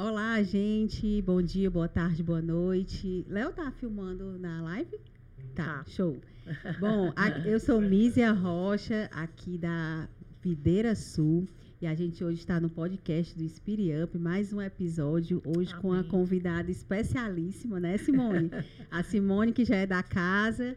Olá, gente. Bom dia, boa tarde, boa noite. Léo tá filmando na live? Tá, show. Bom, a- eu sou Mísia Rocha, aqui da Videira Sul. E a gente hoje está no podcast do Spirit Up, mais um episódio, hoje com a Amém. convidada especialíssima, né, Simone? a Simone, que já é da casa,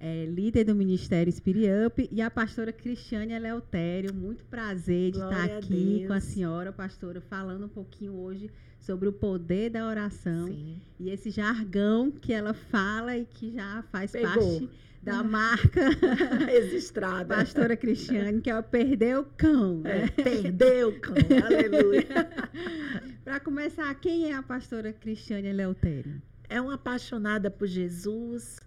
é líder do Ministério Spirit Up, e a pastora Cristiane Eleutério. Muito prazer de Glória estar a aqui com a senhora, pastora, falando um pouquinho hoje sobre o poder da oração Sim. e esse jargão que ela fala e que já faz Pegou. parte da marca Registrada. pastora Cristiane, que é o perder o cão, né? É, perdeu, cão. Aleluia. Para começar, quem é a pastora Cristiane Eleutério? É uma apaixonada por Jesus,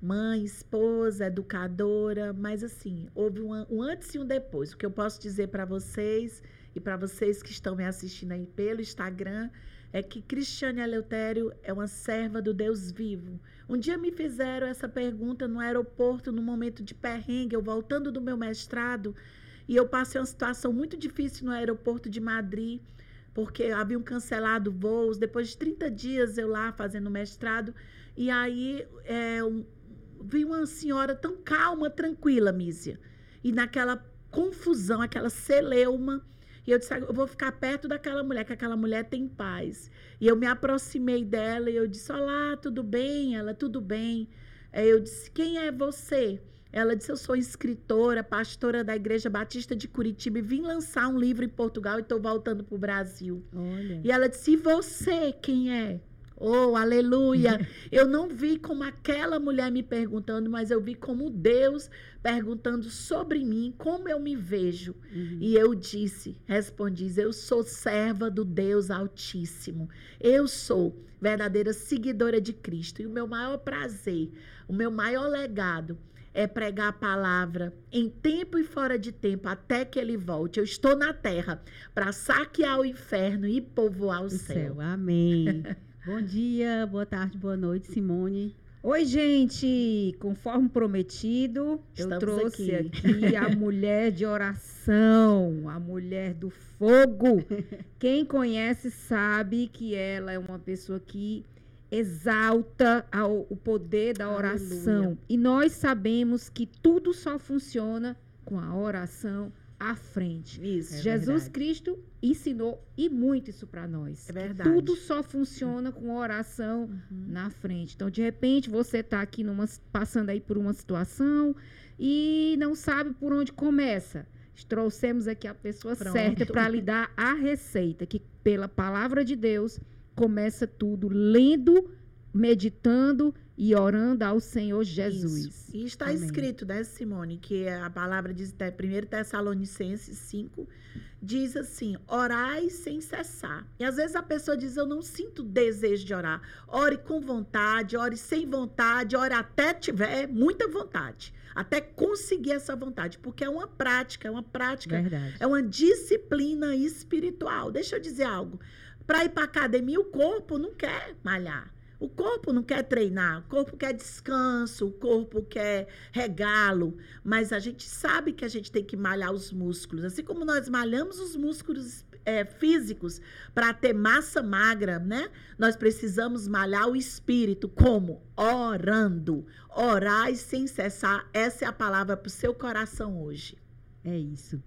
mãe, esposa, educadora, mas assim, houve um, um antes e um depois. O que eu posso dizer para vocês e para vocês que estão me assistindo aí pelo Instagram é que Cristiane Eleutério é uma serva do Deus vivo. Um dia me fizeram essa pergunta no aeroporto, no momento de perrengue, eu voltando do meu mestrado, e eu passei uma situação muito difícil no aeroporto de Madrid, porque haviam cancelado voos. Depois de 30 dias eu lá fazendo mestrado, e aí é, vi uma senhora tão calma, tranquila, Mísia. E naquela confusão, aquela celeuma, e eu disse, "Ah, eu vou ficar perto daquela mulher, que aquela mulher tem paz. E eu me aproximei dela e eu disse, olá, tudo bem? Ela, tudo bem. Aí eu disse, quem é você? Ela disse, eu sou escritora, pastora da Igreja Batista de Curitiba e vim lançar um livro em Portugal e estou voltando para o Brasil. Olha. E ela disse: E você quem é? Oh, aleluia! Eu não vi como aquela mulher me perguntando, mas eu vi como Deus perguntando sobre mim, como eu me vejo. Uhum. E eu disse, respondi: Eu sou serva do Deus Altíssimo. Eu sou verdadeira seguidora de Cristo. E o meu maior prazer, o meu maior legado é pregar a palavra em tempo e fora de tempo, até que ele volte. Eu estou na terra para saquear o inferno e povoar o O céu. céu, amém. Bom dia, boa tarde, boa noite, Simone. Oi, gente! Conforme prometido, eu Estamos trouxe aqui. aqui. a mulher de oração, a mulher do fogo. Quem conhece sabe que ela é uma pessoa que exalta ao- o poder da Aleluia. oração. E nós sabemos que tudo só funciona com a oração à frente. Isso, É Jesus verdade. Cristo ensinou e muito isso para nós. é verdade. Tudo só funciona com oração Uhum. na frente. Então, de repente, você está aqui numa, passando aí por uma situação e não sabe por onde começa. Trouxemos aqui a pessoa Pronto. certa para lhe dar a receita, que pela palavra de Deus começa tudo lendo, meditando e orando ao Senhor Jesus. Isso. E está Amém. escrito, né, Simone, que a palavra diz, até 1 Tessalonicenses 5, diz assim: orai sem cessar. E às vezes a pessoa diz: eu não sinto desejo de orar. Ore com vontade, ore sem vontade, ore até tiver muita vontade. Até conseguir essa vontade. Porque é uma prática, é uma prática Verdade. é uma disciplina espiritual. Deixa eu dizer algo. Para ir para academia, o corpo não quer malhar. O corpo não quer treinar, o corpo quer descanso, o corpo quer regalo, mas a gente sabe que a gente tem que malhar os músculos. Assim como nós malhamos os músculos é, físicos para ter massa magra, né? Nós precisamos malhar o espírito. Como? Orando. Orai sem cessar. Essa é a palavra para o seu coração hoje. É isso.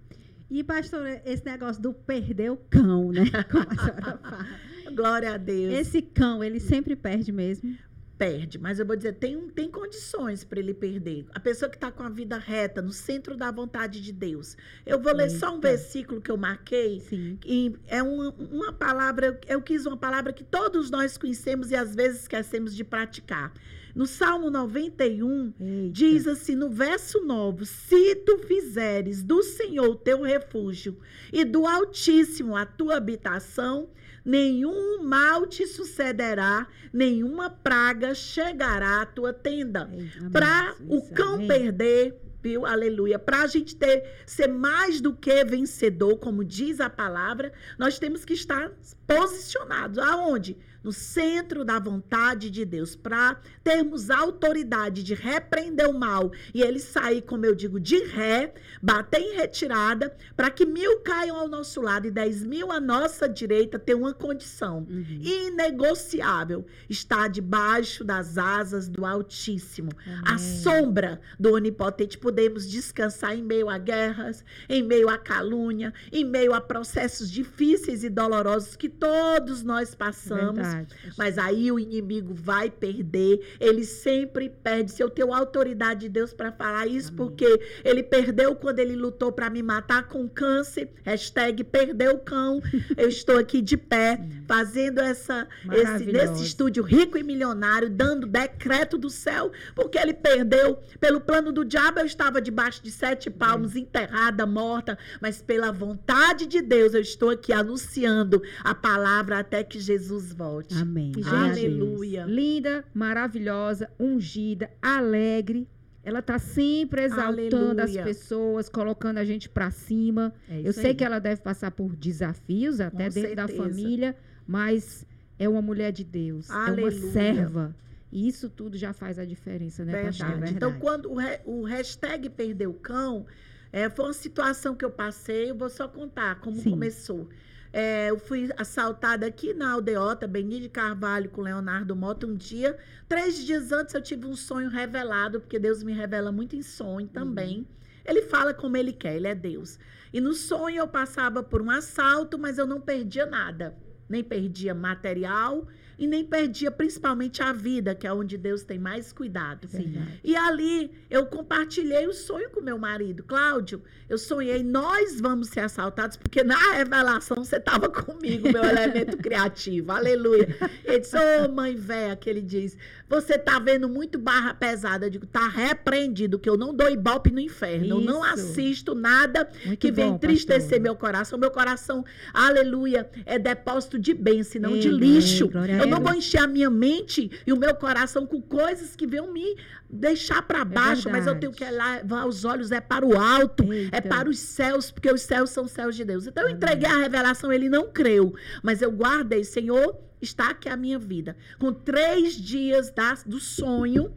E, pastora, esse negócio do perder o cão, né? Como a senhora fala. Glória a Deus. Esse cão, ele sempre perde mesmo. perde, mas eu vou dizer, tem, tem condições para ele perder. A pessoa que está com a vida reta, no centro da vontade de Deus. Eu vou ler só um Eita. versículo que eu marquei. Sim. E é uma, uma palavra, eu quis uma palavra que todos nós conhecemos e às vezes esquecemos de praticar. No Salmo 91, Eita. Diz assim no verso 9: Se tu fizeres do Senhor o teu refúgio e do Altíssimo a tua habitação, nenhum mal te sucederá, nenhuma praga chegará à tua tenda. Para o cão amém. perder, viu? Aleluia. Para a gente ter ser mais do que vencedor, como diz a palavra, nós temos que estar posicionados. Aonde? No centro da vontade de Deus, para termos autoridade de repreender o mal e ele sair, como eu digo, de ré, bater em retirada, para que mil caiam ao nosso lado e dez mil à nossa direita, ter uma condição Uhum. inegociável: estar debaixo das asas do Altíssimo. A Amém. sombra do Onipotente. Podemos descansar em meio a guerras, em meio a calúnia, em meio a processos difíceis e dolorosos que todos nós passamos. Verdade. Mas aí o inimigo vai perder. Ele sempre perde. Se eu tenho autoridade de Deus para falar isso, Amém. porque ele perdeu quando ele lutou para me matar com câncer. Hashtag perdeu o cão. Eu estou aqui de pé, fazendo essa, esse, nesse estúdio rico e milionário, dando decreto do céu, porque ele perdeu. Pelo plano do diabo, eu estava debaixo de sete palmos, enterrada, morta. Mas pela vontade de Deus, eu estou aqui anunciando a palavra até que Jesus volte. Amém. Aleluia. linda, maravilhosa, ungida, alegre. Ela tá sempre exaltando as Aleluia. pessoas, colocando a gente pra cima. É Eu sei aí. que ela deve passar por desafios até Com dentro da certeza. família, mas é uma mulher de Deus, é Aleluia. uma serva. E isso tudo já faz a diferença, né, Verdade. pastor? verdade. Então, quando o, o hashtag perdeu o cão, é, foi uma situação que eu passei, eu vou só contar como Sim. começou. É, eu fui assaltada aqui na aldeota, Beni de Carvalho, com Leonardo Mota, um dia. Três dias antes eu tive um sonho revelado, porque Deus me revela muito em sonho também. Ele fala como ele quer, ele é Deus. E no sonho eu passava por um assalto, mas eu não perdia nada. Nem perdia material e nem perdia principalmente a vida, que é onde Deus tem mais cuidado. Sim. E ali eu compartilhei o sonho com meu marido, Cláudio. Eu sonhei, nós vamos ser assaltados, porque na revelação você estava comigo, meu elemento criativo. Aleluia. Ele disse, ô mãe véia, que ele diz, você tá vendo muito barra pesada. Eu digo, tá repreendido, que eu não dou ibope no inferno. Eu não Isso. assisto nada Muito que vem bom, entristecer pastor. meu coração. Meu coração, aleluia, é depósito de bênção, não de Amém. lixo. A Eu não vou encher a minha mente e o meu coração com coisas que venham me deixar para baixo, mas eu tenho que levar os olhos é para o alto, Eita. é para os céus, porque os céus são céus de Deus. Então eu entreguei a revelação, ele não creu, mas eu guardei, Senhor, está aqui a minha vida. Com três dias da- do sonho,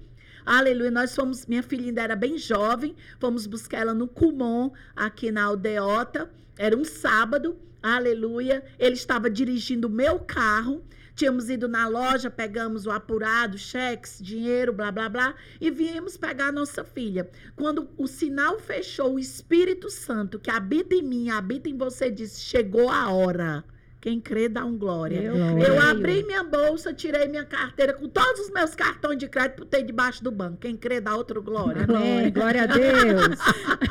Aleluia, nós fomos, minha filha ainda era bem jovem, fomos buscar ela no Cumon, aqui na aldeota, era um sábado, aleluia, ele estava dirigindo o meu carro, tínhamos ido na loja, pegamos o apurado, cheques, dinheiro, blá, blá, blá, e viemos pegar a nossa filha. Quando o sinal fechou, o Espírito Santo, que habita em mim, habita em você, disse, chegou a hora. Quem crê, dá um glória. Eu. Eu abri minha bolsa, tirei minha carteira com todos os meus cartões de crédito, botei debaixo do banco. Quem crê, dá outro glória. Amém. Glória a Deus.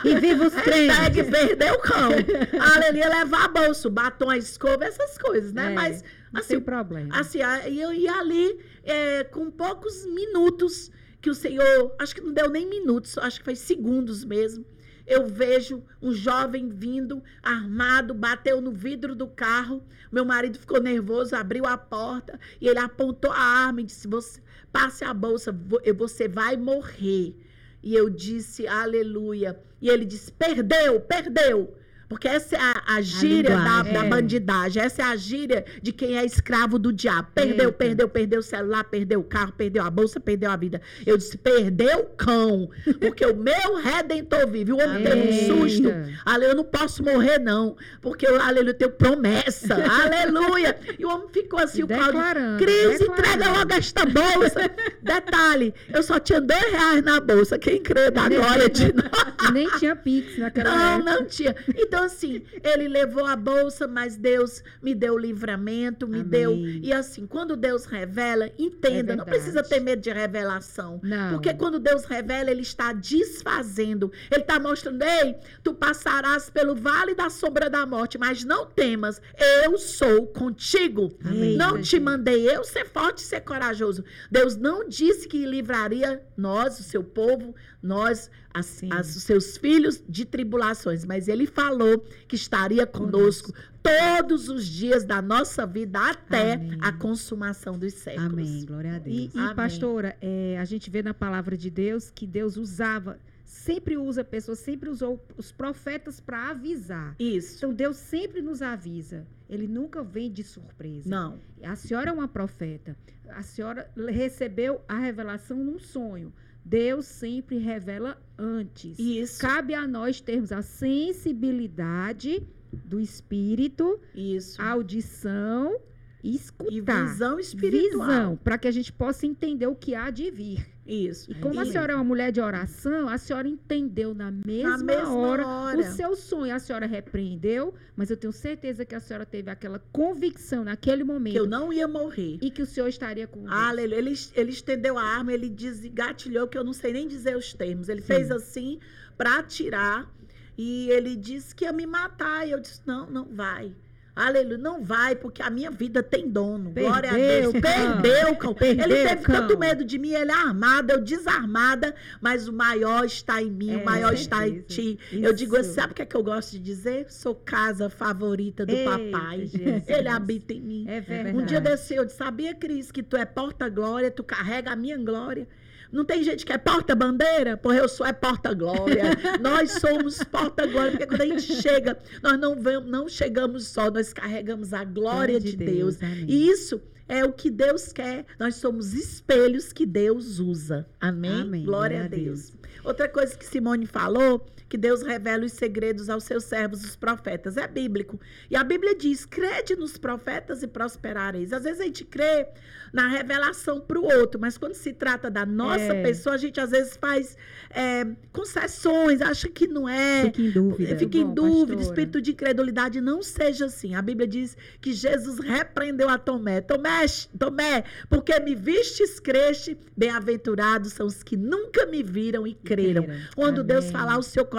E viva os Hashtag crentes. perdeu o cão. Aleluia, levar a bolsa, batom, a escova, essas coisas, né? É, Mas, Não assim, tem problema. assim, e eu ia ali é, com poucos minutos que o Senhor, acho que não deu nem minutos, acho que foi segundos mesmo. Eu vejo um jovem vindo armado, bateu no vidro do carro. Meu marido ficou nervoso, abriu a porta e ele apontou a arma e disse: você, passe a bolsa, vo- você vai morrer. E eu disse, aleluia. E ele disse: perdeu, perdeu. Porque essa é a, a gíria da, linguagem. da É. bandidagem, essa é a gíria de quem é escravo do diabo. Perdeu, Eita. perdeu, perdeu o celular, perdeu o carro, perdeu a bolsa, perdeu a vida. Eu disse: perdeu o cão, porque o meu redentor vive. O homem teve um susto. Aleluia, eu não posso morrer, não, porque eu, aleluia, eu tenho promessa. aleluia. E o homem ficou assim, o Cláudio. Cris, entrega logo esta bolsa. Detalhe, eu só tinha dois reais na bolsa. Quem crê da glória de nós. Nem tinha Pix naquela Não, época. não tinha. Então, assim, ele levou a bolsa, mas Deus me deu livramento, me Amém. deu. E assim, quando Deus revela, entenda, É não precisa ter medo de revelação. Não. Porque quando Deus revela, Ele está desfazendo. Ele está mostrando, ei, tu passarás pelo vale da sombra da morte, mas não temas, eu sou contigo. Amém. Não te mandei eu ser forte e ser corajoso. Deus não disse que livraria nós, o seu povo, nós, as, as- os seus filhos, de tribulações, mas Ele falou que estaria conosco todos os dias da nossa vida até Amém. a consumação dos séculos. Amém. Glória a Deus. E, e, pastora, é, a gente vê na palavra de Deus que Deus usava sempre usa pessoas, sempre usou os profetas para avisar. Isso. Então Deus sempre nos avisa. Ele nunca vem de surpresa. Não. A senhora é uma profeta. A senhora recebeu a revelação num sonho. Deus sempre revela antes. Isso. Cabe a nós termos a sensibilidade do espírito, Isso. a audição e E escutar. visão espiritual. Visão, para que a gente possa entender o que há de vir. Isso. E como a senhora é uma mulher de oração, a senhora entendeu na mesma, Na mesma hora, hora. o seu sonho. A senhora repreendeu, mas eu tenho certeza que a senhora teve aquela convicção naquele momento Que eu não ia morrer. e que o senhor estaria com Deus. Aleluia. Ele, ele estendeu a arma, ele desgatilhou, que eu não sei nem dizer os termos. Ele Sim. fez assim para atirar e ele disse que ia me matar. E eu disse: não, não vai. Aleluia, não vai, porque a minha vida tem dono. Glória a Perdeu, Deus. cão. Perdeu, cão. Perdeu, ele teve cão. tanto medo de mim, ele é armado, eu desarmada, mas o maior está em mim, É, o maior está em ti. Eu digo, Isso. sabe o que, é que eu gosto de dizer? Sou casa favorita do papai. Jesus. Ele habita em mim. É verdade. Um dia desse eu disse, sabia, Cris, que tu é porta-glória, tu carrega a minha glória. Não tem gente que é porta-bandeira? Porra, eu sou é porta-glória. nós somos porta-glória, porque quando a gente chega, nós não, vamos, não chegamos só, nós carregamos a glória de, Deus. amém. E isso é o que Deus quer. Nós somos espelhos que Deus usa. Amém? Amém. Glória a Deus. Outra coisa que Simone falou, que Deus revela os segredos aos seus servos, os profetas. É bíblico. E a Bíblia diz: crede nos profetas e prosperareis. Às vezes a gente crê na revelação para o outro, mas quando se trata da nossa É. pessoa, a gente às vezes faz é, concessões, acha que não é. Fica em dúvida. Fica em bom, dúvida, pastora. espírito de incredulidade, não seja assim. A Bíblia diz que Jesus repreendeu a Tomé. Tomé, Tomé, porque me vistes, creste, bem-aventurados são os que nunca me viram e creram. Quando Deus Amém. falar o seu coração,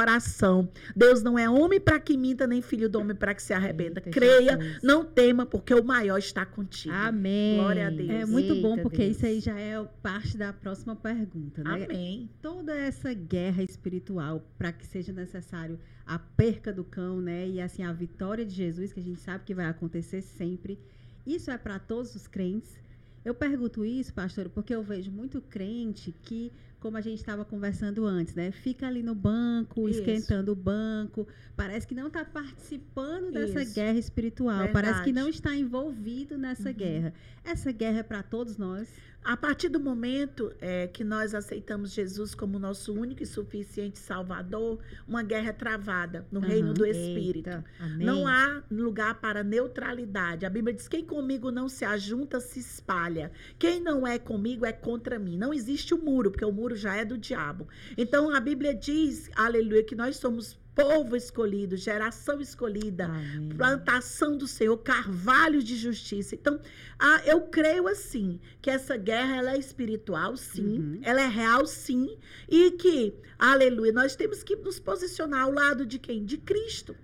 Deus não é homem para que minta, nem filho do homem para que se arrebenta. Eita, Creia, Jesus. não tema, porque o maior está contigo. Amém. Glória a Deus. É muito bom, Eita, porque Deus. isso aí já é parte da próxima pergunta, né? Amém. Toda essa guerra espiritual, para que seja necessário a perca do cão, né? E assim, a vitória de Jesus, que a gente sabe que vai acontecer sempre. Isso é para todos os crentes. Eu pergunto isso, pastor, porque eu vejo muito crente que, como a gente estava conversando antes, né? Fica ali no banco, Isso. esquentando o banco. Parece que não está participando dessa Isso. guerra espiritual. Parece que Verdade. não está envolvido nessa Uhum. guerra. Essa guerra é para todos nós. A partir do momento é, que nós aceitamos Jesus como nosso único e suficiente Salvador, uma guerra é travada no Aham. reino do Espírito. Eita. Não há lugar para neutralidade. A Bíblia diz: quem comigo não se ajunta, se espalha. Quem não é comigo é contra mim. Não existe o muro, porque o muro já é do diabo. Então a Bíblia diz, aleluia, que nós somos povo escolhido, geração escolhida Amém. plantação do Senhor, carvalho de justiça. Então, ah, eu creio assim que essa guerra ela é espiritual, sim, Uhum. ela é real, sim, e que, aleluia, nós temos que nos posicionar ao lado de quem? De Cristo.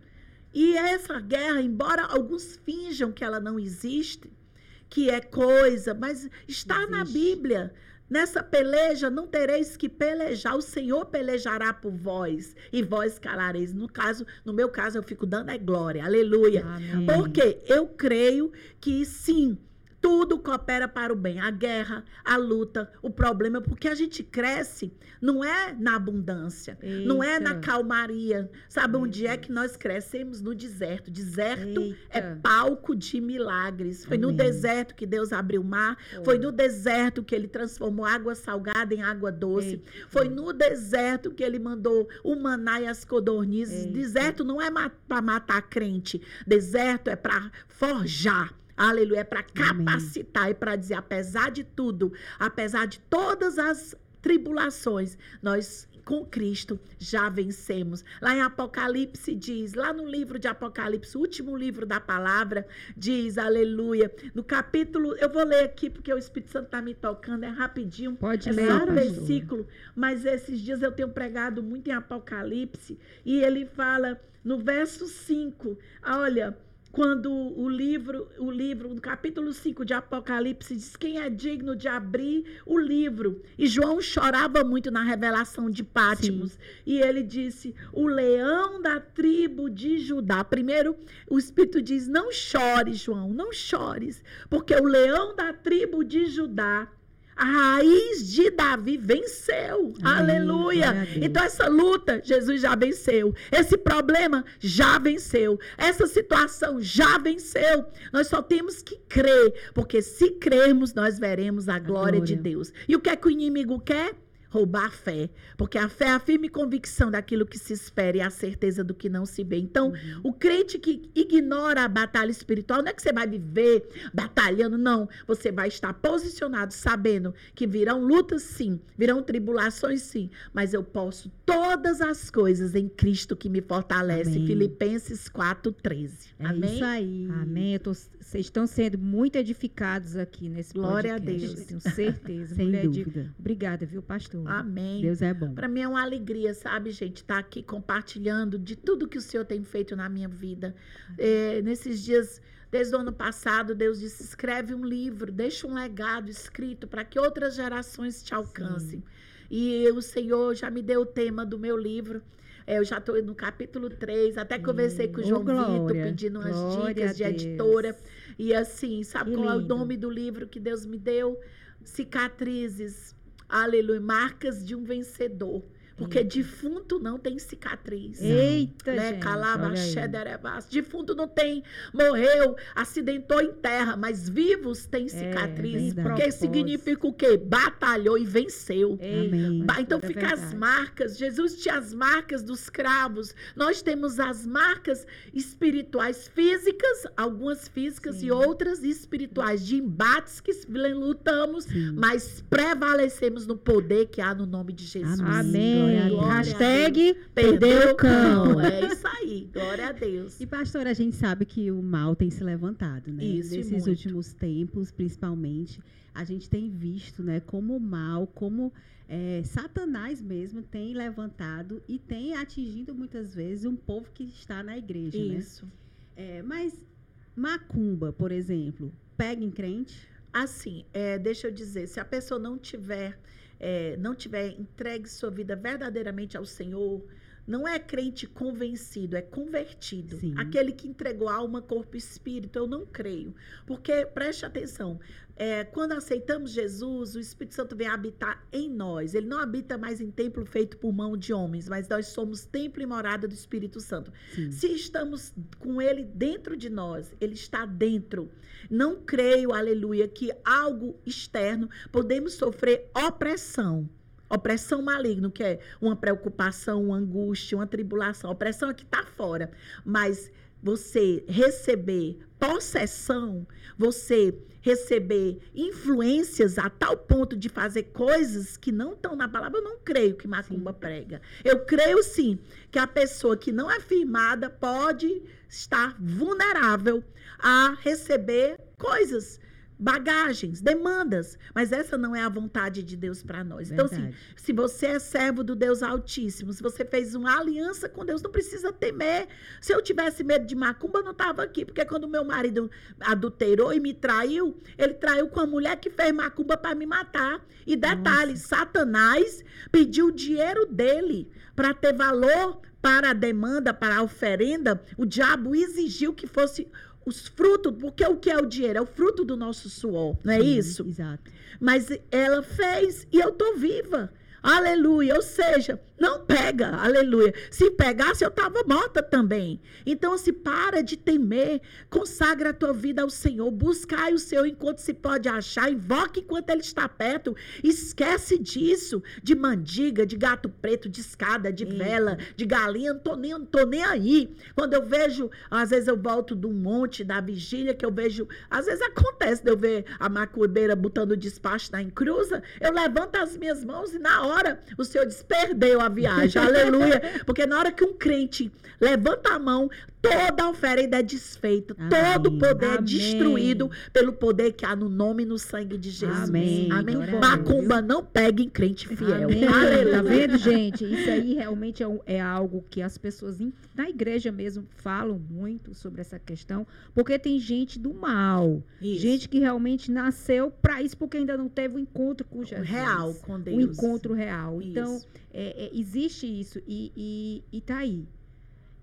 E essa guerra, embora alguns finjam que ela não existe, que é coisa, mas está na Existe. Bíblia. Nessa peleja não tereis que pelejar, o Senhor pelejará por vós e vós calareis. No caso, no meu caso, eu fico dando é glória, aleluia. Amém. Porque eu creio que sim, tudo coopera para o bem. A guerra, a luta, o problema, porque a gente cresce não é na abundância, não é na Eita. calmaria. Sabe Meu onde é que nós crescemos? No deserto. Deserto é Eita. palco de milagres. Foi no Amém. deserto que Deus abriu o mar. Foi. Foi no deserto que ele transformou água salgada em água doce. Eita. Foi no deserto que ele mandou o maná e as codornizes. Eita. Deserto não é para matar crente. Deserto é para forjar. Aleluia, é para Amém. capacitar e para dizer, apesar de tudo, apesar de todas as tribulações, nós com Cristo já vencemos. Lá em Apocalipse diz, lá no livro de Apocalipse, o último livro da palavra, diz, aleluia, no capítulo, eu vou ler aqui porque o Espírito Santo está me tocando, é rapidinho, Pode é ler, só um versículo, mas esses dias eu tenho pregado muito em Apocalipse, e ele fala no verso 5, olha, quando o livro, o livro, no capítulo 5 de Apocalipse, diz quem é digno de abrir o livro. E João chorava muito na revelação de Pátimos. E ele disse: O leão da tribo de Judá. Primeiro, o Espírito diz: Não chores, João, não chores, porque o leão da tribo de Judá A raiz de Davi venceu. Amém. Aleluia. A. Então, essa luta, Jesus já venceu. Esse problema já venceu. Essa situação já venceu. Nós só temos que crer. Porque se crermos, nós veremos a glória, de glória. Deus. E o que é que o inimigo quer? Roubar a fé. Porque a fé é a firme convicção daquilo que se espera e a certeza do que não se vê. Então, Uhum. o crente que ignora a batalha espiritual, não é que você vai viver batalhando, não. Você vai estar posicionado, sabendo que virão lutas, sim, virão tribulações, sim. Mas eu posso todas as coisas em Cristo que me fortalece. Amém. Filipenses 4,13. É Amém? isso aí. Amém. Eu tô- Vocês estão sendo muito edificados aqui nesse Glória a podcast. Deus. Tenho certeza. Sem Mulher de- dúvida. Obrigada, viu, pastor? Amém. Deus é bom. Para mim é uma alegria, sabe, gente, estar aqui compartilhando de tudo que o Senhor tem feito na minha vida. É, nesses dias, desde o ano passado, Deus disse: escreve um livro, deixa um legado escrito para que outras gerações te alcancem. E o Senhor já me deu o tema do meu livro. É, eu já estou no capítulo 3, até conversei com o Ô, João Vitor, glória. pedindo umas Glória dicas de editora. E assim, sabe Que qual é o lindo. nome do livro que Deus me deu? Cicatrizes. Aleluia. Marcas de um vencedor. Porque defunto não tem cicatriz. Eita, Né? gente. Calaba, xederebas. Defunto não tem, morreu, acidentou em terra, mas vivos têm cicatriz. verdade. porque É, Propósito. significa o quê? Batalhou e venceu. Amém. Então é fica as verdade. marcas. Jesus tinha as marcas dos cravos. Nós temos as marcas espirituais físicas, algumas físicas Sim. e outras espirituais, de embates que lutamos, Sim. mas prevalecemos no poder que há no nome de Jesus. Amém. Deus. Hashtag Perdeu o cão. É isso aí. Glória a Deus. E, pastor, a gente sabe que o mal tem se levantado, né? Isso, Nesses muito. últimos tempos, principalmente, a gente tem visto, né, como o mal, como é, Satanás mesmo tem levantado e tem atingido muitas vezes um povo que está na igreja, né? Isso. É, mas macumba, por exemplo, pega em crente? Assim, é, deixa eu dizer, se a pessoa não tiver, é, não tiver entregue sua vida verdadeiramente ao Senhor, não é crente convencido, é convertido. Sim. Aquele que entregou alma, corpo e espírito, eu não creio. Porque, preste atenção, é, quando aceitamos Jesus, o Espírito Santo vem habitar em nós. Ele não habita mais em templo feito por mão de homens, mas nós somos templo e morada do Espírito Santo. Sim. Se estamos com ele dentro de nós, ele está dentro. Não creio, aleluia, que algo externo podemos sofrer opressão. Opressão maligna, que é uma preocupação, uma angústia, uma tribulação. Opressão é que está fora. Mas você receber possessão, você receber influências a tal ponto de fazer coisas que não estão na palavra, eu não creio que Macumba prega. Eu creio sim que a pessoa que não é firmada pode estar vulnerável a receber coisas, bagagens, demandas, mas essa não é a vontade de Deus para nós. Então, assim, Verdade. se você é servo do Deus Altíssimo, se você fez uma aliança com Deus, não precisa temer. Se eu tivesse medo de macumba, eu não estava aqui, porque quando meu marido adulterou e me traiu, ele traiu com a mulher que fez macumba para me matar. E detalhe, Satanás pediu o dinheiro dele para ter valor para a demanda, para a oferenda. O diabo exigiu que fosse os frutos, porque o que é o dinheiro? É o fruto do nosso suor, não é Sim, isso? Exato. Mas ela fez e eu tô viva. Aleluia. Ou seja, não pega. Aleluia. Se pegasse, eu estava morta também. Então, se para de temer, consagra a tua vida ao Senhor, buscai o Senhor enquanto se pode achar, invoque enquanto Ele está perto. Esquece disso, de mandiga, de gato preto, de escada, de Eita. vela, de galinha, não tô nem, não tô nem aí. Quando eu vejo, às vezes eu volto um monte da vigília, que eu vejo, às vezes acontece de eu ver a macumbeira botando despacho na encruza, eu levanto as minhas mãos e na hora o Senhor diz, perdeu a viagem, aleluia. Porque na hora que um crente levanta a mão, toda a oferenda é desfeita, Amém. todo poder é Amém. destruído pelo poder que há no nome e no sangue de Jesus. Amém. Amém. Macumba não pega em crente fiel. Amém. Aleluia. Tá vendo, gente? Isso aí realmente é, um- é algo que as pessoas na igreja mesmo falam muito sobre essa questão, porque tem gente do mal, Isso. gente que realmente nasceu para isso porque ainda não teve o encontro com Jesus. real com Deus. O encontro real. Então, Isso. é, é, existe isso e, e, e tá aí.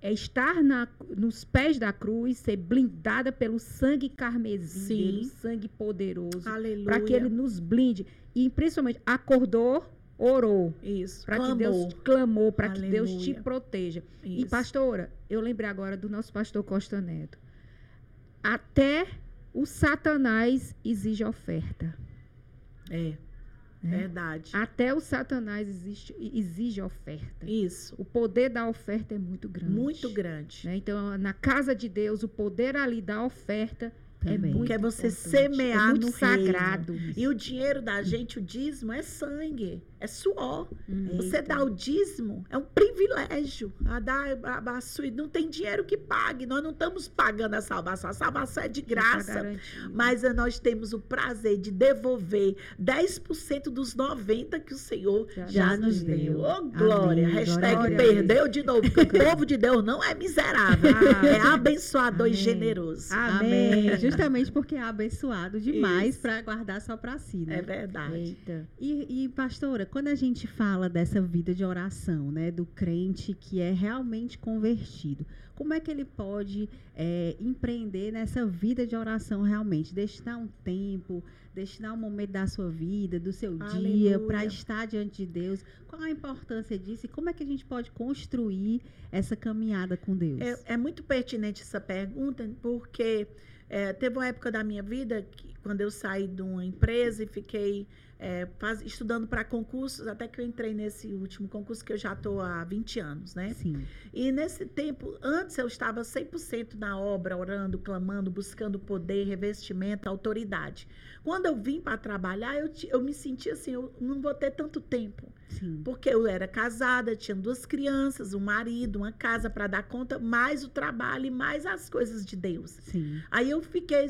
é estar na- nos pés da cruz, ser blindada pelo sangue carmesim, Sim. dele, sangue poderoso, para que ele nos blinde. E principalmente acordou, orou, Isso. para que. Deus clamou, para que Deus te proteja. E Isso. pastora, eu lembrei agora do nosso pastor Costa Neto. Até o Satanás exige oferta. É. Né? Verdade. Até o Satanás existe, exige oferta. Isso. O poder da oferta é muito grande. Muito grande. né? Então, na casa de Deus, o poder ali da oferta é Também. muito Que é você importante. semear é muito no sagrado. E o dinheiro da gente, o dízimo, é sangue, é suor. Hum. Você Eita. dá o dízimo, é um privilégio. A dar, a, a não tem dinheiro que pague. Nós não estamos pagando a salvação. A salvação é de graça. Mas eh, nós temos o prazer de devolver 10% dos 90% que o Senhor Já já, nos deu. deu. Ô, glória! Amém. Hashtag Glória perdeu de novo. Porque o povo de Deus não é miserável. Ah. é abençoador e Amém. generoso. Amém. Justamente porque é abençoado demais para guardar só para si, né? É verdade. Eita. E, e, pastora, quando a gente fala dessa vida de oração, né, do crente que é realmente convertido, como é que ele pode é, empreender nessa vida de oração realmente? Destinar um tempo, destinar um momento da sua vida, do seu dia, para Aleluia. estar diante de Deus? Qual a importância disso e como é que a gente pode construir essa caminhada com Deus? É, é muito pertinente essa pergunta, porque é, teve uma época da minha vida que, quando eu saí de uma empresa e fiquei é, faz- estudando para concursos, até que eu entrei nesse último concurso, que eu já estou há 20 anos, né? Sim. E nesse tempo, antes eu estava 100% na obra, orando, clamando, buscando poder, revestimento, autoridade. Quando eu vim para trabalhar, eu, eu me senti assim, eu não vou ter tanto tempo. Sim. Porque eu era casada, tinha duas crianças, um marido, uma casa para dar conta, mais o trabalho e mais as coisas de Deus. Sim. Aí eu fiquei,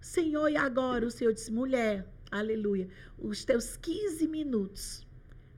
Senhor, e agora? O Senhor disse, mulher, aleluia, os teus 15 minutos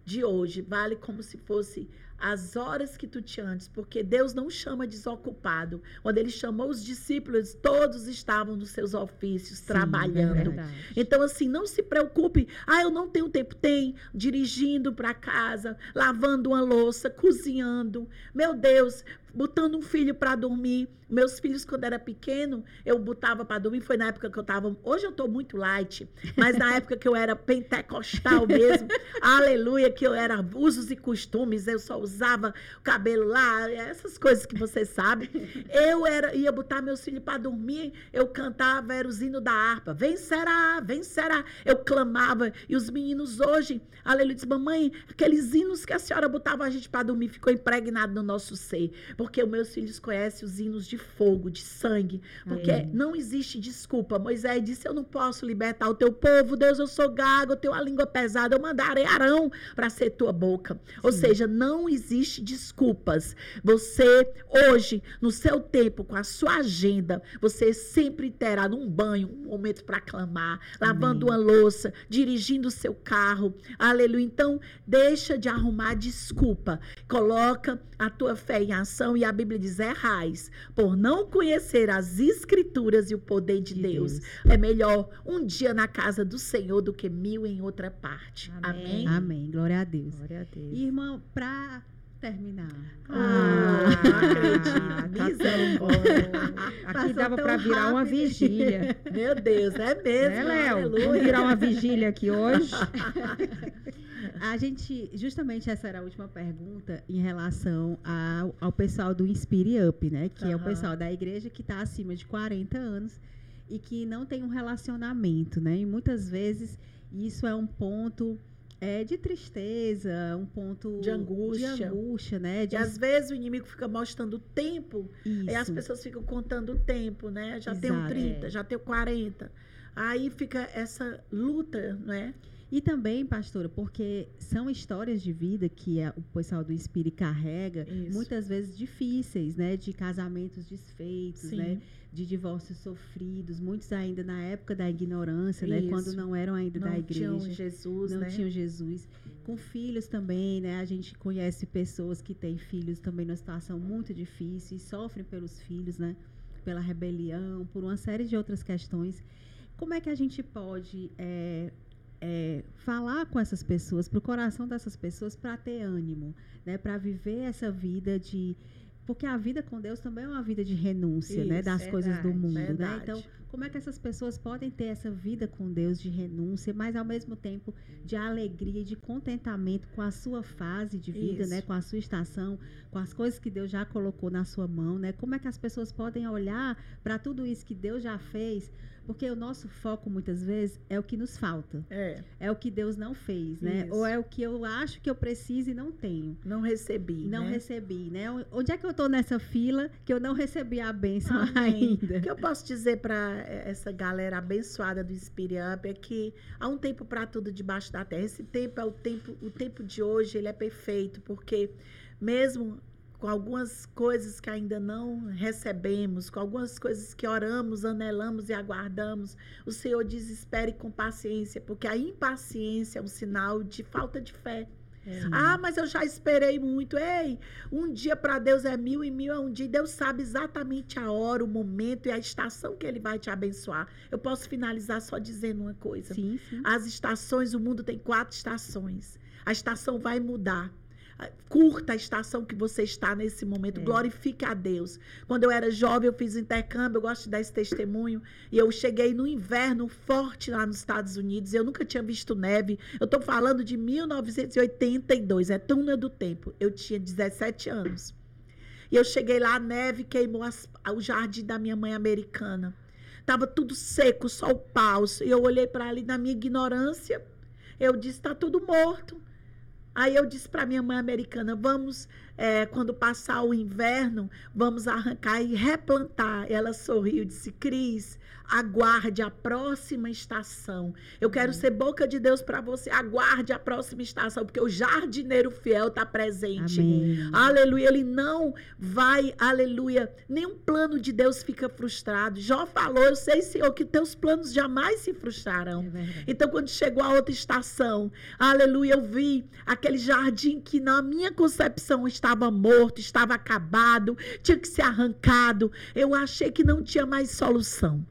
de hoje vale como se fosse as horas que tu tinha antes, porque Deus não chama desocupado. Quando ele chamou os discípulos, todos estavam nos seus ofícios, Sim, trabalhando. verdade. Então, assim, não se preocupe. Ah, eu não tenho tempo. Tem. Dirigindo para casa, lavando uma louça, cozinhando. Meu Deus, botando um filho para dormir. Meus filhos, quando era pequeno, eu botava para dormir. Foi na época que eu estava. Hoje eu estou muito light, mas na época que eu era pentecostal mesmo, aleluia, que eu era usos e costumes, eu só usava o cabelo lá, essas coisas que você sabe. Eu era, ia botar meus filhos para dormir, eu cantava, era os hinos da harpa. Vencerá, vencerá. Eu clamava. E os meninos hoje, aleluia, diz, mamãe, aqueles hinos que a senhora botava a gente para dormir ficou impregnado no nosso ser. Porque os meus filhos conhecem os hinos de fogo, de sangue. Porque Amém. não existe desculpa. Moisés disse: Eu não posso libertar o teu povo, Deus, eu sou gago, eu tenho a língua pesada, eu mandarei Arão para ser tua boca. Ou Sim. seja, não existe desculpas. Você, hoje, no seu tempo, com a sua agenda, você sempre terá num banho um momento para clamar, lavando uma louça, dirigindo o seu carro. Aleluia. Então, deixa de arrumar desculpa. Coloca a tua fé em ação e a Bíblia diz: errais por não conhecer as escrituras e o poder de, De Deus. Deus. É melhor um dia na casa do Senhor do que mil em outra parte. Amém. Amém. Amém. Glória a Deus. Glória a Deus. Irmã, para terminar. Ah, não acredito. tá Aqui Passou dava para virar uma vigília. Meu Deus, é mesmo. Né, Léo? aleluia. Vamos virar uma vigília aqui hoje. A gente, justamente essa era a última pergunta em relação ao, ao pessoal do Inspire Up, né? Que é o pessoal da igreja que está acima de 40 anos e que não tem um relacionamento, né? E muitas vezes isso é um ponto é, de tristeza, um ponto De angústia. de angústia, né? De E às vezes o inimigo fica mostrando o tempo isso. E as pessoas ficam contando o tempo, né? Já tenho Exato. 30, É. já tenho 40. Aí fica essa luta, não é? E também, pastora, porque são histórias de vida que a- o pessoal do Inspire carrega, Isso. muitas vezes difíceis, né? De casamentos desfeitos, Sim. né? De divórcios sofridos, muitos ainda na época da ignorância, né? Isso. Quando não eram ainda da Não igreja. tinham Jesus, não né? tinham Jesus. Com filhos também, né? A gente conhece pessoas que têm filhos também numa situação muito difícil e sofrem pelos filhos, né? Pela rebelião, por uma série de outras questões. Como é que a gente pode é, é, falar com essas pessoas, para o coração dessas pessoas, para ter ânimo, né? Para viver essa vida de porque a vida com Deus também é uma vida de renúncia, né, Isso, das coisas do verdade, mundo, né? verdade. Então, como é que essas pessoas podem ter essa vida com Deus de renúncia, mas ao mesmo tempo de alegria e de contentamento com a sua fase de vida, Isso. né, com a sua estação, com as coisas que Deus já colocou na sua mão, né? Como é que as pessoas podem olhar para tudo isso que Deus já fez? Porque o nosso foco muitas vezes é o que nos falta, É, é o que Deus não fez, né? Isso. Ou é o que eu acho que eu preciso e não tenho. não recebi, Não né? recebi, né? Onde é que eu tô nessa fila que eu não recebi a bênção Amém. ainda? O que eu posso dizer para essa galera abençoada do Spirit Up é que há um tempo para tudo debaixo da terra. Esse tempo é o tempo, o tempo de hoje, ele é perfeito, porque mesmo com algumas coisas que ainda não recebemos, com algumas coisas que oramos, anelamos e aguardamos, o Senhor diz: espere com paciência, porque a impaciência é um sinal de falta de fé. Ah, mas eu já esperei muito. Ei, um dia para Deus é mil e mil é um dia. Deus sabe exatamente a hora, o momento e a estação que Ele vai te abençoar. Eu posso finalizar só dizendo uma coisa. Sim, sim. As estações, o mundo tem quatro estações. A estação vai mudar. Curta a estação que você está nesse momento. É. Glorifique a Deus. Quando eu era jovem, eu fiz intercâmbio. Eu gosto de dar esse testemunho. E eu cheguei no inverno forte lá nos Estados Unidos. Eu nunca tinha visto neve. Eu estou falando de 1982. É túnel do tempo. Eu tinha 17 anos. E eu cheguei lá, a neve queimou as- o jardim da minha mãe americana. Tava tudo seco, só o pau. E eu olhei para ali na minha ignorância. Eu disse: está tudo morto. Aí eu disse para minha mãe americana: vamos, é, quando passar o inverno, vamos arrancar e replantar. Ela sorriu e disse: Cris, aguarde a próxima estação. Eu quero ser boca de Deus para você. Aguarde a próxima estação, porque o jardineiro fiel está presente. Amém. Aleluia, ele não vai, aleluia. Nenhum plano de Deus fica frustrado. Jó falou: Eu sei, Senhor, que teus planos jamais se frustrarão. É. Então, quando chegou a outra estação, aleluia, eu vi aquele jardim que na minha concepção estava morto, estava acabado, tinha que ser arrancado. Eu achei que não tinha mais solução.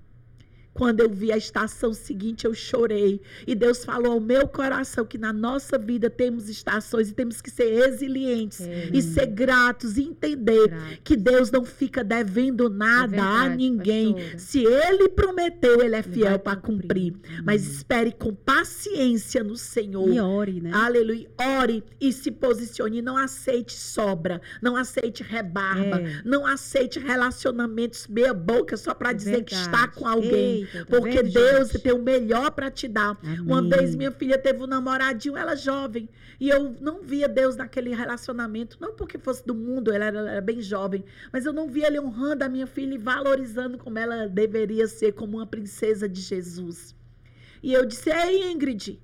Quando eu vi a estação seguinte, eu chorei. E Deus falou ao meu coração que na nossa vida temos estações e temos que ser resilientes É. e ser gratos e entender que Deus não fica devendo nada a verdade, ninguém. pastora. Se ele prometeu, ele é fiel para cumprir. cumprir. Mas espere com paciência no Senhor. E ore, né? Aleluia. Ore e se posicione. Não aceite sobra. Não aceite rebarba. É. Não aceite relacionamentos meia boca só para dizer que está Verdade. com alguém. Eita, tá Porque vendo, Deus gente? tem o melhor para te dar. Uma Amém. vez minha filha teve um namoradinho, ela jovem, e eu não via Deus naquele relacionamento, não porque fosse do mundo, ela era, ela era bem jovem, mas eu não via ele honrando a minha filha e valorizando como ela deveria ser, como uma princesa de Jesus. E eu disse: Ei, Ingrid,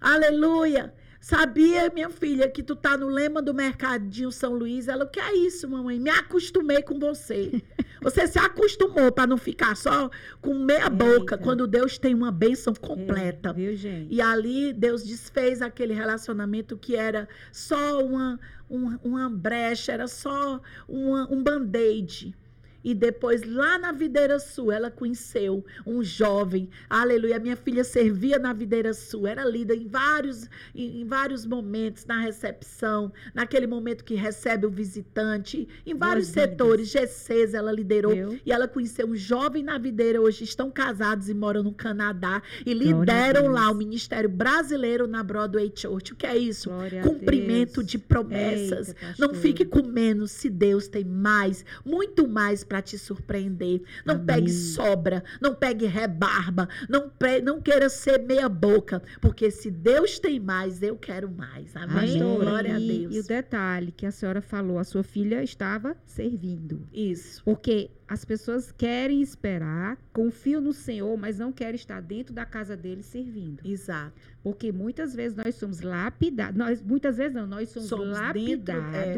aleluia. Sabia, minha filha, que tu tá no lema do Mercadinho São Luís? Ela, o que é isso, mamãe? Me acostumei com você. Você se acostumou para não ficar só com meia boca, Eita. quando Deus tem uma bênção É, completa. viu, gente? E ali Deus desfez aquele relacionamento que era só uma, uma, uma brecha, era só uma, um band-aid. E depois, lá na Videira Sul, ela conheceu um jovem. Aleluia. Minha filha servia na Videira Sul. Era lida em vários, em, em vários momentos, na recepção, naquele momento que recebe o visitante, em vários vidas. setores. GCs ela liderou. E ela conheceu um jovem na Videira. Hoje estão casados e moram no Canadá. E lideram lá o Ministério Brasileiro na Broadway Church. O que é isso? Glória Cumprimento de promessas. Eita, Não fique com menos se Deus tem mais, muito mais para te surpreender. Não Amém. pegue sobra, não pegue rebarba, não, pe- não queira ser meia boca, porque se Deus tem mais, eu quero mais. Amém? Amém. Glória a e, Deus. e o detalhe que a senhora falou, a sua filha estava servindo. Isso. Porque as pessoas querem esperar, confiam no Senhor, mas não querem estar dentro da casa dele servindo. Exato. Porque muitas vezes nós somos lapidados, nós, muitas vezes não, nós somos, Somos dentro, é.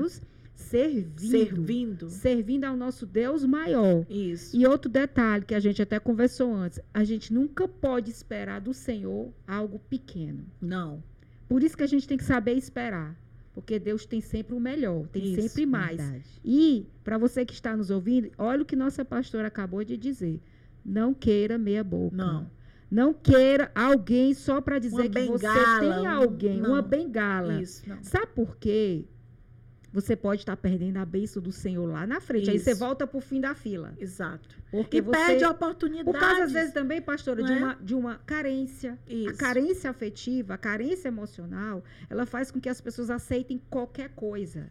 Servindo, Servindo. servindo ao nosso Deus maior. Isso. E outro detalhe que a gente até conversou antes, a gente nunca pode esperar do Senhor algo pequeno. Não. Por isso que a gente tem que saber esperar. Porque Deus tem sempre o melhor, tem Isso, sempre mais. Verdade. E, para você que está nos ouvindo, olha o que nossa pastora acabou de dizer. Não queira meia boca. Não. Não queira alguém só para dizer Uma que você bengala, tem um- alguém, não. uma bengala. Isso. Não. Sabe por quê? Você pode estar perdendo a bênção do Senhor lá na frente. Aí você Isso. volta pro fim da fila. Exato. Porque E você perde a oportunidade. por causa, às vezes, também, pastora, de é? uma, de uma carência. A Isso. carência afetiva, a carência emocional, ela faz com que as pessoas aceitem qualquer coisa.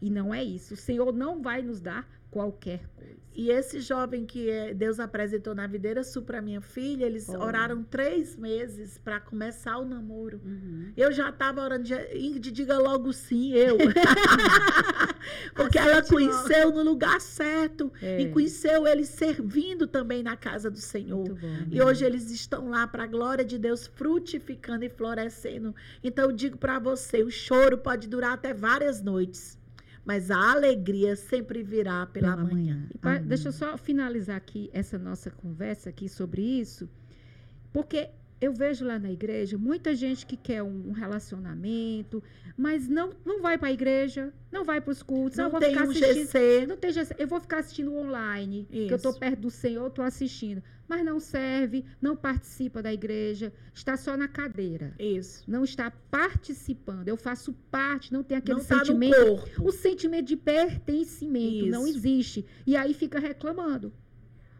E não é isso. O Senhor não vai nos dar qualquer coisa. E esse jovem que eh, Deus apresentou na videira sul para minha filha, eles oraram três meses para começar o namoro. Uhum. Eu já estava orando, de- Ingrid, diga logo sim, eu. Porque ela conheceu no lugar certo. É. E conheceu ele servindo também na casa do Senhor. Bom. E hoje eles estão lá para a glória de Deus, frutificando e florescendo. Então eu digo para você, o choro pode durar até várias noites, mas a alegria sempre virá pela, manhã. E pa- Amém. deixa eu só finalizar aqui essa nossa conversa aqui sobre isso, porque eu vejo lá na igreja muita gente que quer um relacionamento, mas não, não vai para a igreja, não vai para os cultos, Não eu vou tem ficar um assistindo. GC. Não tem GC, eu vou ficar assistindo online, que eu estou perto do Senhor, estou assistindo, mas não serve, não participa da igreja, está só na cadeira, Isso. não está participando. Eu faço parte, não tem aquele Não está no sentimento corpo. o sentimento de pertencimento não Isso. existe. E aí fica reclamando.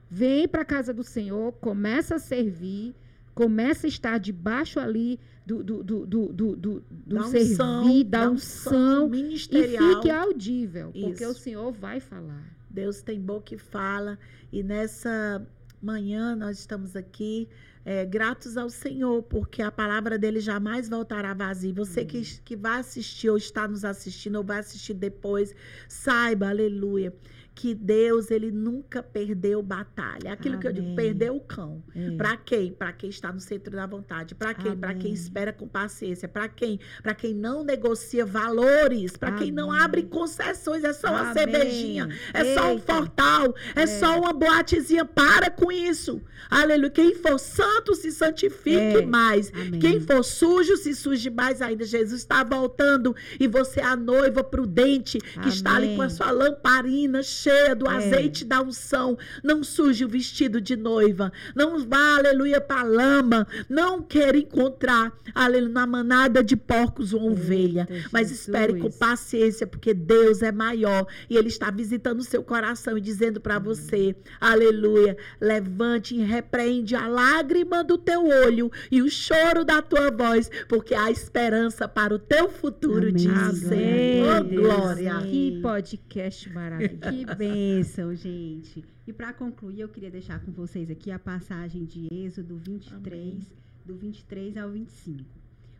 Vem para a casa do Senhor, começa a servir, começa a estar debaixo ali do, do, do, do, do, do, servir, unção, da unção. E fique audível, porque Isso. o Senhor vai falar. Deus tem boca e fala. E nessa manhã nós estamos aqui é, gratos ao Senhor, porque a palavra dele jamais voltará vazia. Você que, que vai assistir ou está nos assistindo ou vai assistir depois, saiba, aleluia, que Deus ele nunca perdeu batalha. Aquilo que eu digo, Amém. perdeu o cão. É. Para quem? Para quem está no centro da vontade. Para quem? Para quem Amém. espera com paciência. Para quem? Para quem não negocia valores. Para quem não Amém. abre concessões. É só uma Amém. cervejinha. É só um Eita. fortal. É, só uma boatezinha. Para com isso. Aleluia. Quem for santo se santifique É. mais. Amém. Quem for sujo se suje mais ainda. Jesus está voltando e você é a noiva prudente que está ali Amém. com a sua lamparina cheia do É. azeite da unção. Não suje o vestido de noiva. Não vá, aleluia, para a lama. Não queira encontrar, aleluia, na manada de porcos uma ovelha. Eita, Mas espere com paciência, porque Deus é maior e Ele está visitando o seu coração e dizendo para você, aleluia, levante e repreende a lágrima do teu olho e o choro da tua voz, porque há esperança para o teu futuro, Amém. diz Amém. Oh, glória. Que podcast maravilhoso. Que bênção, gente. E para concluir, eu queria deixar com vocês aqui a passagem de Êxodo 23, Amém. do 23 ao 25.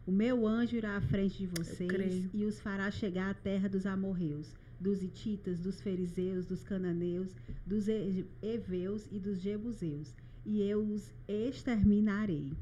O meu anjo irá à frente de vocês e os fará chegar à terra dos amorreus, dos hititas, dos fariseus, dos cananeus, dos heveus e dos jebuseus, e eu os exterminarei.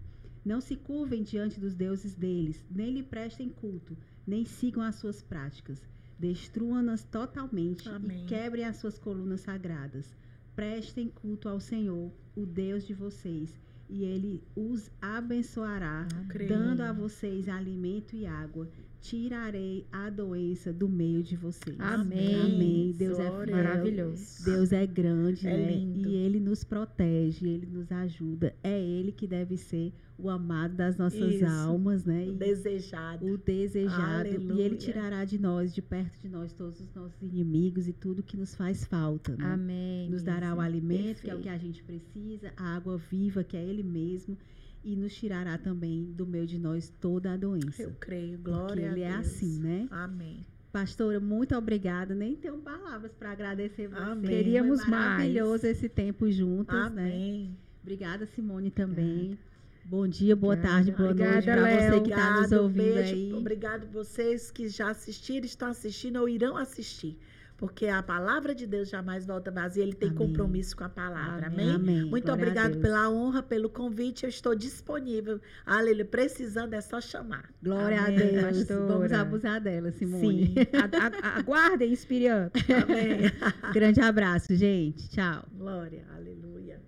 Não se curvem diante dos deuses deles, nem lhe prestem culto, nem sigam as suas práticas. Destruam-nas totalmente Amém. e quebrem as suas colunas sagradas. Prestem culto ao Senhor, o Deus de vocês, e ele os abençoará, dando a vocês alimento e água. Tirarei a doença do meio de vocês. Amém. Amém. Deus Glória é fiel. Maravilhoso. Deus é grande, É né? lindo. E ele nos protege, ele nos ajuda. É ele que deve ser o amado das nossas Isso. almas, né? O E desejado. o desejado. E Aleluia. ele tirará de nós, de perto de nós, todos os nossos inimigos e tudo que nos faz falta, né? Amém. Nos dará o alimento, que é o Perfeito. que a gente precisa, a água viva, que é ele mesmo, e nos tirará também do meio de nós toda a doença. Eu creio. Porque Glória ele a é Deus. assim, né? Amém. Pastora, muito obrigada. Nem tenho palavras para agradecer você. Amém. Queríamos Foi maravilhoso mais. esse tempo juntas, né? Amém. Obrigada, Simone, também. Bom dia, boa Obrigada. tarde, boa Obrigada, noite para você que está nos Obrigado, ouvindo beijo. aí. Obrigado vocês que já assistiram, estão assistindo ou irão assistir. Porque a palavra de Deus jamais volta vazia, ele tem Amém. compromisso com a palavra. Amém. Amém? Muito Glória obrigado pela honra, pelo convite. Eu estou disponível. Aleluia. Precisando é só chamar. Glória Amém, a Deus. pastora. Vamos abusar dela, Simone. Sim. A- a- Aguardem, Espírito. Amém. Grande abraço, gente. Tchau. Glória. Aleluia.